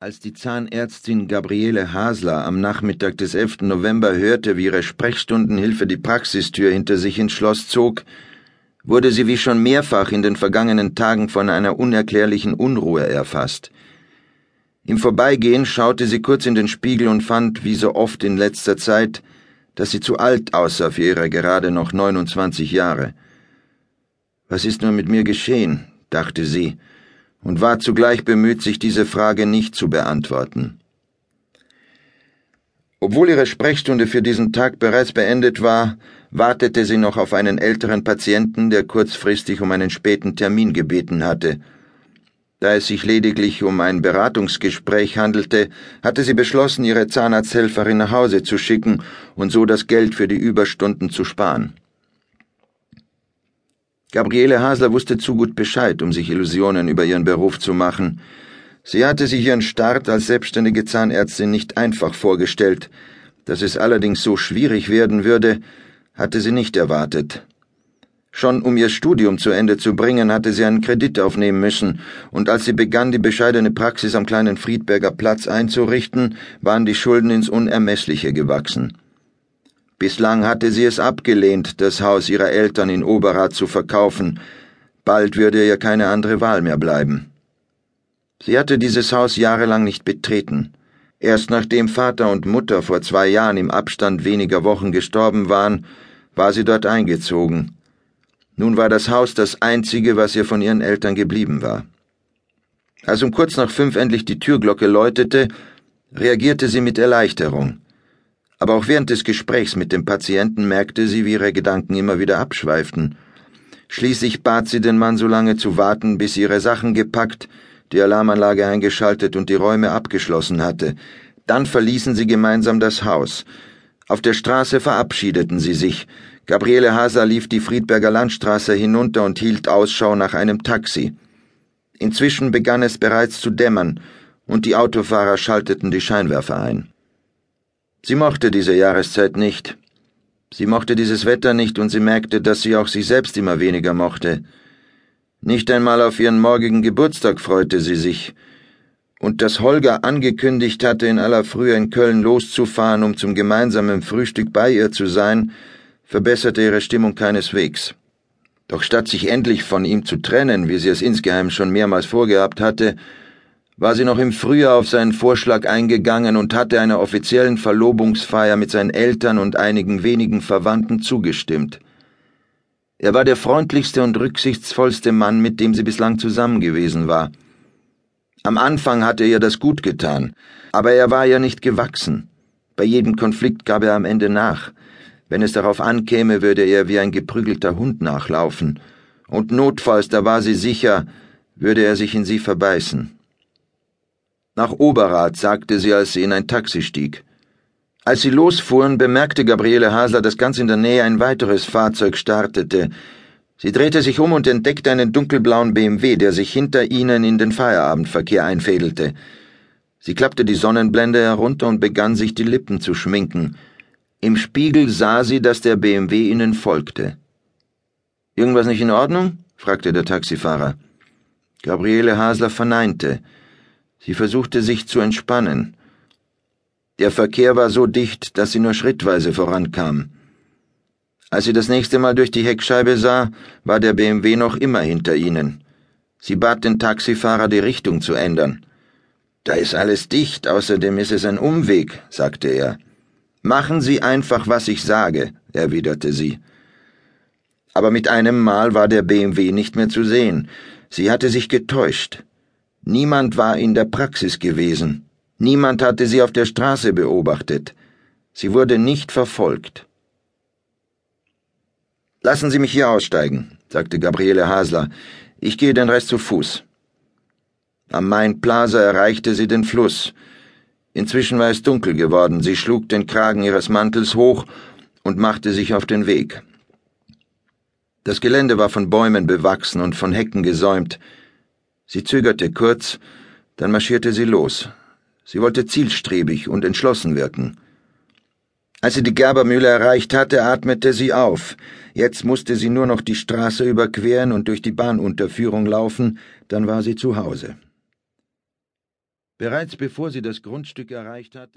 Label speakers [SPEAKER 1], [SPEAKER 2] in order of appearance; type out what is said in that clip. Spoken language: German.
[SPEAKER 1] Als die Zahnärztin Gabriele Hasler am Nachmittag des 11. November hörte, wie ihre Sprechstundenhilfe die Praxistür hinter sich ins Schloss zog, wurde sie wie schon mehrfach in den vergangenen Tagen von einer unerklärlichen Unruhe erfasst. Im Vorbeigehen schaute sie kurz in den Spiegel und fand, wie so oft in letzter Zeit, dass sie zu alt aussah für ihre gerade noch 29 Jahre. Was ist nur mit mir geschehen? dachte sie und war zugleich bemüht, sich diese Frage nicht zu beantworten. Obwohl ihre Sprechstunde für diesen Tag bereits beendet war, wartete sie noch auf einen älteren Patienten, der kurzfristig um einen späten Termin gebeten hatte. Da es sich lediglich um ein Beratungsgespräch handelte, hatte sie beschlossen, ihre Zahnarzthelferin nach Hause zu schicken und so das Geld für die Überstunden zu sparen. Gabriele Hasler wusste zu gut Bescheid, um sich Illusionen über ihren Beruf zu machen. Sie hatte sich ihren Start als selbstständige Zahnärztin nicht einfach vorgestellt. Dass es allerdings so schwierig werden würde, hatte sie nicht erwartet. Schon um ihr Studium zu Ende zu bringen, hatte sie einen Kredit aufnehmen müssen, und als sie begann, die bescheidene Praxis am kleinen Friedberger Platz einzurichten, waren die Schulden ins Unermessliche gewachsen. Bislang hatte sie es abgelehnt, das Haus ihrer Eltern in Oberrat zu verkaufen. Bald würde ihr keine andere Wahl mehr bleiben. Sie hatte dieses Haus jahrelang nicht betreten. Erst nachdem Vater und Mutter vor zwei Jahren im Abstand weniger Wochen gestorben waren, war sie dort eingezogen. Nun war das Haus das einzige, was ihr von ihren Eltern geblieben war. Als um kurz nach fünf endlich die Türglocke läutete, reagierte sie mit Erleichterung aber auch während des Gesprächs mit dem Patienten merkte sie, wie ihre Gedanken immer wieder abschweiften. Schließlich bat sie den Mann so lange zu warten, bis sie ihre Sachen gepackt, die Alarmanlage eingeschaltet und die Räume abgeschlossen hatte. Dann verließen sie gemeinsam das Haus. Auf der Straße verabschiedeten sie sich. Gabriele Haser lief die Friedberger Landstraße hinunter und hielt Ausschau nach einem Taxi. Inzwischen begann es bereits zu dämmern, und die Autofahrer schalteten die Scheinwerfer ein. Sie mochte diese Jahreszeit nicht. Sie mochte dieses Wetter nicht und sie merkte, dass sie auch sich selbst immer weniger mochte. Nicht einmal auf ihren morgigen Geburtstag freute sie sich. Und dass Holger angekündigt hatte, in aller Frühe in Köln loszufahren, um zum gemeinsamen Frühstück bei ihr zu sein, verbesserte ihre Stimmung keineswegs. Doch statt sich endlich von ihm zu trennen, wie sie es insgeheim schon mehrmals vorgehabt hatte, war sie noch im Frühjahr auf seinen Vorschlag eingegangen und hatte einer offiziellen Verlobungsfeier mit seinen Eltern und einigen wenigen Verwandten zugestimmt. Er war der freundlichste und rücksichtsvollste Mann, mit dem sie bislang zusammen gewesen war. Am Anfang hatte ihr das gut getan, aber er war ihr nicht gewachsen. Bei jedem Konflikt gab er am Ende nach. Wenn es darauf ankäme, würde er wie ein geprügelter Hund nachlaufen, und notfalls, da war sie sicher, würde er sich in sie verbeißen. Nach Oberrat, sagte sie, als sie in ein Taxi stieg. Als sie losfuhren, bemerkte Gabriele Hasler, dass ganz in der Nähe ein weiteres Fahrzeug startete. Sie drehte sich um und entdeckte einen dunkelblauen BMW, der sich hinter ihnen in den Feierabendverkehr einfädelte. Sie klappte die Sonnenblende herunter und begann sich die Lippen zu schminken. Im Spiegel sah sie, dass der BMW ihnen folgte. Irgendwas nicht in Ordnung? fragte der Taxifahrer. Gabriele Hasler verneinte. Sie versuchte sich zu entspannen. Der Verkehr war so dicht, dass sie nur schrittweise vorankam. Als sie das nächste Mal durch die Heckscheibe sah, war der BMW noch immer hinter ihnen. Sie bat den Taxifahrer, die Richtung zu ändern. Da ist alles dicht, außerdem ist es ein Umweg, sagte er. Machen Sie einfach, was ich sage, erwiderte sie. Aber mit einem Mal war der BMW nicht mehr zu sehen. Sie hatte sich getäuscht. Niemand war in der Praxis gewesen. Niemand hatte sie auf der Straße beobachtet. Sie wurde nicht verfolgt. Lassen Sie mich hier aussteigen, sagte Gabriele Hasler. Ich gehe den Rest zu Fuß. Am Main Plaza erreichte sie den Fluss. Inzwischen war es dunkel geworden. Sie schlug den Kragen ihres Mantels hoch und machte sich auf den Weg. Das Gelände war von Bäumen bewachsen und von Hecken gesäumt. Sie zögerte kurz, dann marschierte sie los. Sie wollte zielstrebig und entschlossen wirken. Als sie die Gerbermühle erreicht hatte, atmete sie auf. Jetzt musste sie nur noch die Straße überqueren und durch die Bahnunterführung laufen, dann war sie zu Hause. Bereits bevor sie das Grundstück erreicht hatte,